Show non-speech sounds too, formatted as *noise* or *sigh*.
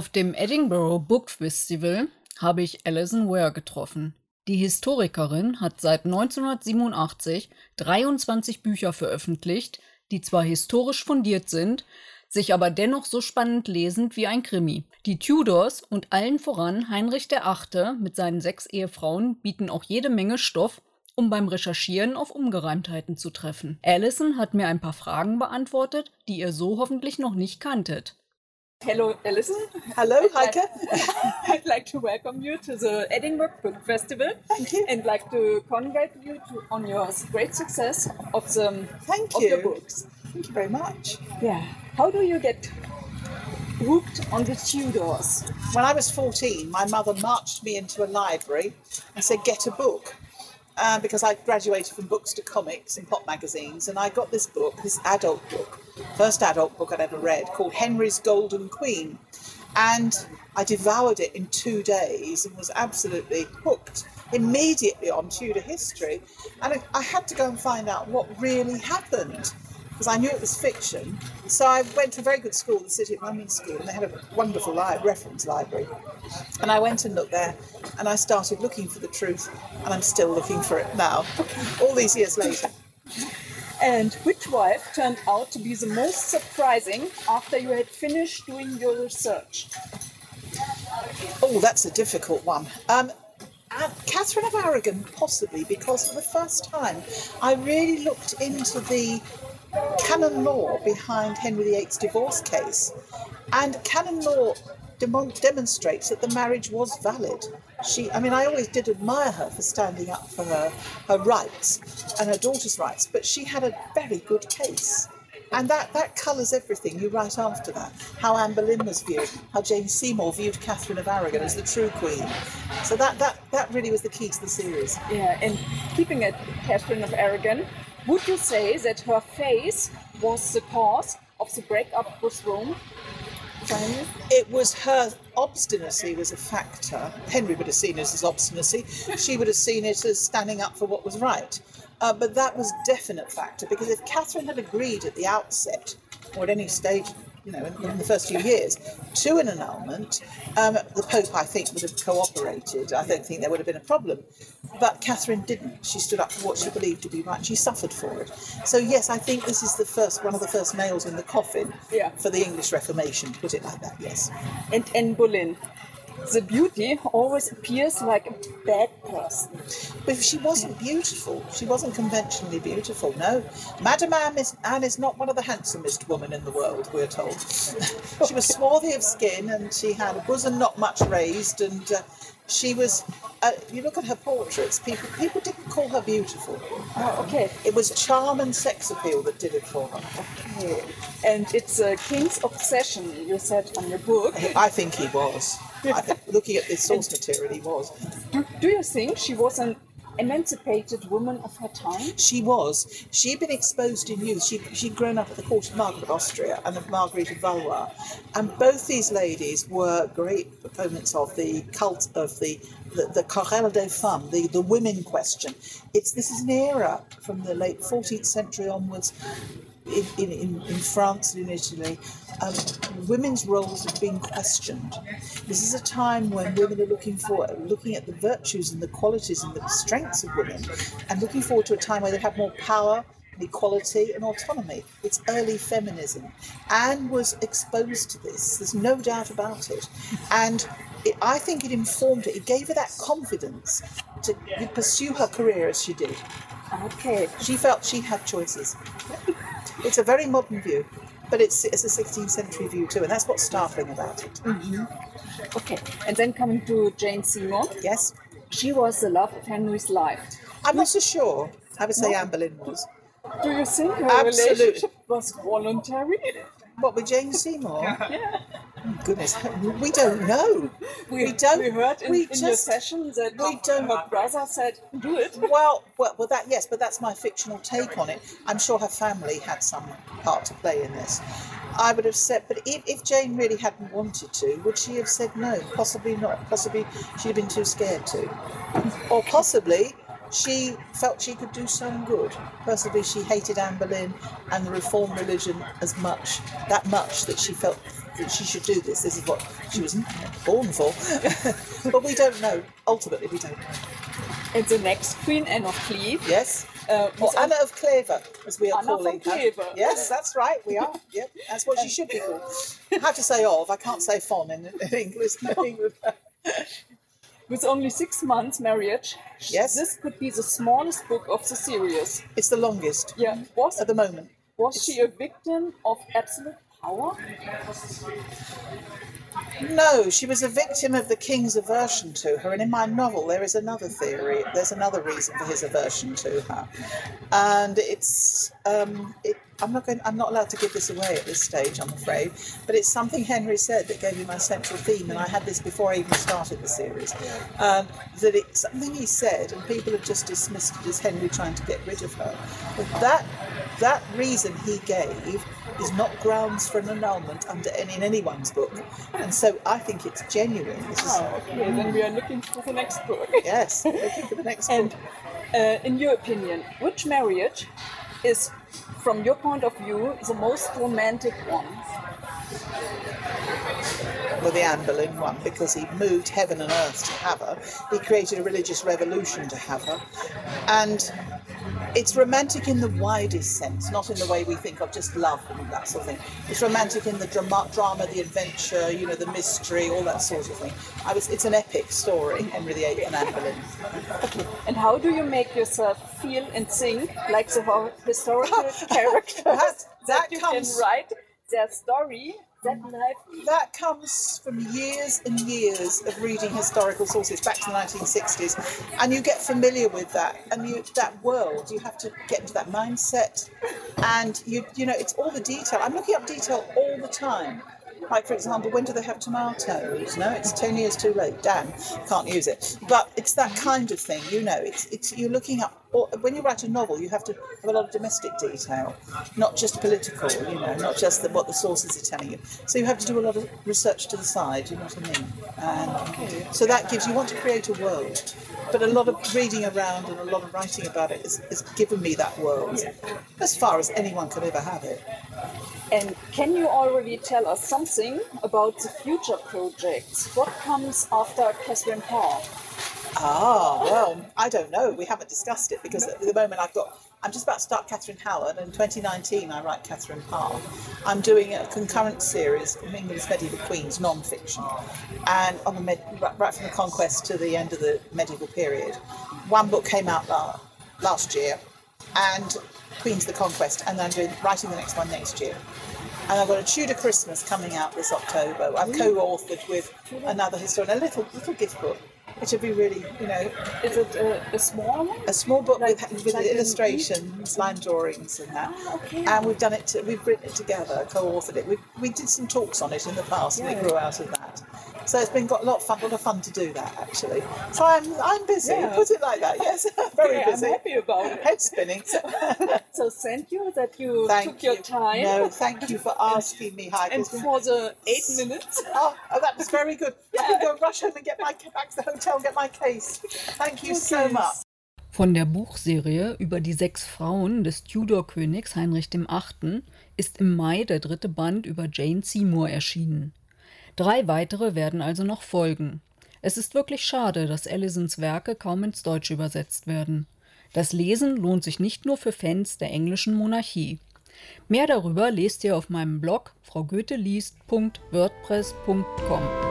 Auf dem Edinburgh Book Festival habe ich Alison Ware getroffen. Die Historikerin hat seit 1987 23 Bücher veröffentlicht, die zwar historisch fundiert sind, sich aber dennoch so spannend lesend wie ein Krimi. Die Tudors und allen voran Heinrich VIII. mit seinen sechs Ehefrauen bieten auch jede Menge Stoff, um beim Recherchieren auf Ungereimtheiten zu treffen. Alison hat mir ein paar Fragen beantwortet, die ihr so hoffentlich noch nicht kanntet. Hello, Alison. Hello, Heike. *laughs* I'd like to welcome you to the Edinburgh Book Festival Thank you. and like to congratulate you to, on your great success of the Thank of you. your books. Thank you very much. Yeah. How do you get hooked on the Tudors? When I was 14, my mother marched me into a library and said, Get a book. Uh, because I graduated from books to comics and pop magazines, and I got this book, this adult book, first adult book I'd ever read, called Henry's Golden Queen. And I devoured it in two days and was absolutely hooked immediately on Tudor history. And I, I had to go and find out what really happened because I knew it was fiction. So I went to a very good school, the City of London School, and they had a wonderful li- reference library. And I went and looked there, and I started looking for the truth, and I'm still looking for it now, all these years later. And which wife turned out to be the most surprising after you had finished doing your research? Oh, that's a difficult one. Um, Catherine of Aragon, possibly, because for the first time I really looked into the canon law behind Henry VIII's divorce case. And canon law demon- demonstrates that the marriage was valid. She, I mean, I always did admire her for standing up for her, her rights and her daughter's rights, but she had a very good case. And that, that colours everything you write after that. How Anne Boleyn was viewed, how Jane Seymour viewed Catherine of Aragon as the true queen. So that, that, that really was the key to the series. Yeah, and keeping it Catherine of Aragon, would you say that her face was the cause of the breakup with Rome? It was her obstinacy was a factor. Henry would have seen it as obstinacy. She would have seen it as standing up for what was right. Uh, but that was definite factor because if Catherine had agreed at the outset, or at any stage, you know, in, in the first few years, to an annulment, um, the Pope, I think, would have cooperated. I don't think there would have been a problem. But Catherine didn't. She stood up for what she believed to be right. She suffered for it. So yes, I think this is the first one of the first nails in the coffin Yeah. for the English Reformation. Put it like that. Yes. And Anne Boleyn. The beauty always appears like a bad person. But she wasn't beautiful. She wasn't conventionally beautiful. No, Madame Anne is, Anne is not one of the handsomest women in the world. We're told. *laughs* she was swarthy of skin, and she had a bosom not much raised, and uh, she was. Uh, you look at her portraits. People people didn't call her beautiful. Oh, okay. It was charm and sex appeal that did it for her. okay. And it's a king's obsession, you said on your book. I think he was. Looking at the source material, he was. Do, do you think she was an emancipated woman of her time? She was. She'd been exposed in youth. She, she'd grown up at the court of Margaret of Austria and of Marguerite of Valois. And both these ladies were great proponents of the cult of the, the, the querelle des femmes, the, the women question. It's This is an era from the late 14th century onwards in, in, in, France and in Italy, um, women's roles have been questioned. This is a time when women are looking for looking at the virtues and the qualities and the strengths of women, and looking forward to a time where they have more power, equality, and autonomy. It's early feminism. Anne was exposed to this. There's no doubt about it, and. It, I think it informed her. It gave her that confidence to pursue her career as she did. Okay. She felt she had choices. It's a very modern view, but it's, it's a 16th century view too, and that's what's startling about it. Mm-hmm. Okay. And then coming to Jane Seymour, Yes? she was the love of Henry's life. I'm not so sure. I would say Anne Boleyn was. Do you think her Absolutely. relationship was voluntary? What, with Jane Seymour? *laughs* yeah. Goodness, we don't know. We, don't. We heard in, we in your just- session that we don't- her brother said, "Do it." *laughs* Well, well, well, that yes, but that's my fictional take on it. I'm sure her family had some part to play in this. I would have said, but if, if Jane really hadn't wanted to, would she have said no? Possibly not. Possibly she'd have been too scared to. Or possibly she felt she could do some good. Personally, she hated Anne Boleyn and the Reformed religion as much, that much that she felt that she should do this. This is what she was born for. *laughs* but we don't know. Ultimately, we don't know. And the next queen, Anne of Cleve. Yes. Uh, Or Anna of Clever, as we are Anna calling her. Clever. Yes, that's right. We are. Yep, that's what she should be called. *laughs* I have to say of. I can't say von in, in English. No, English. With only six months marriage. Yes. This could be the smallest book of the series. It's the longest Yeah. Was at the moment. was she a victim of absolute power? No, she was a victim of the king's aversion to her, and in my novel there is another theory. There's another reason for his aversion to her, and it's um, it, I'm not going. I'm not allowed to give this away at this stage, I'm afraid. But it's something Henry said that gave me my central theme, and I had this before I even started the series. Um, that it's something he said, and people have just dismissed it as Henry trying to get rid of her. But that that reason he gave is not grounds for an annulment under any in anyone's book, and so I think it's genuine. This is, Oh, okay. Then we are looking for the next book. *laughs* yes, looking for the next And book. uh, in your opinion, which marriage is, from your point of view, the most romantic one? Well, the Anne Boleyn one, because he moved heaven and earth to have her. He created a religious revolution to have her, and it's romantic in the widest sense, not in the way we think of just love and that sort of thing. It's romantic in the drama, drama the adventure, you know, the mystery, all that sort of thing. I was, it's an epic story, Henry VIII and Anne Boleyn. And how do you make yourself feel and think like the historical *laughs* characters That- *laughs* that you comes- can write their story that comes from years and years of reading historical sources back to the 1960s, and you get familiar with that, and you that world. You have to get into that mindset, and you you know it's all the detail. I'm looking up detail all the time. Like for example, when do they have tomatoes? No, it's ten years too late. Damn, can't use it. But it's that kind of thing, you know. It's it's you're looking up. Or when you write a novel, you have to have a lot of domestic detail, not just political. You know, not just the, what the sources are telling you. So you have to do a lot of research to the side. You know what I mean? And so that gives you want to create a world. But a lot of reading around and a lot of writing about it has, given me that world, as far as anyone could ever have it. And can you already tell us something about the future projects? What comes after Catherine Parr? Ah, well, I don't know. We haven't discussed it because at the moment I've got. I'm just about to start Catherine Howard, and in 2019 I write Catherine Parr. I'm doing a concurrent series of England's medieval queens, non-fiction, and on the med- right right from the conquest to the end of the medieval period. One book came out last year, and Queens of the Conquest, and then I'm doing writing the next one next year. And I've got a Tudor Christmas coming out this October. I've co-authored with another historian, a little little gift book, which should be really, you know, Is it a, a small one? a small book Like- with, with like illustrations, line drawings, and that. Ah, okay. And we've done it. To, we've written it together, co-authored it. We we did some talks on it in the past, and Yeah. it grew out of that. So it's been got a lot of fun, a lot of fun to do that actually. So I'm I'm busy. Yeah. Put it like that. Yes, *laughs* very Okay, busy. I'm happy about it. Head spinning. *laughs* So thank you that you thank took your you. time. No, thank you for asking me, Heike. and for the eight minutes. *laughs* Oh, oh, that was very good. I can go rush home and get my back to the hotel and get my case. Thank you so Okay. much. Von der Buchserie über die sechs Frauen des Tudor-Königs Heinrich VIII. ist im Mai der dritte Band über Jane Seymour erschienen. Drei weitere werden also noch folgen. Es ist wirklich schade, dass Allisons Werke kaum ins Deutsche übersetzt werden. Das Lesen lohnt sich nicht nur für Fans der englischen Monarchie. Mehr darüber lest ihr auf meinem Blog fraugoetheliest.wordpress.com.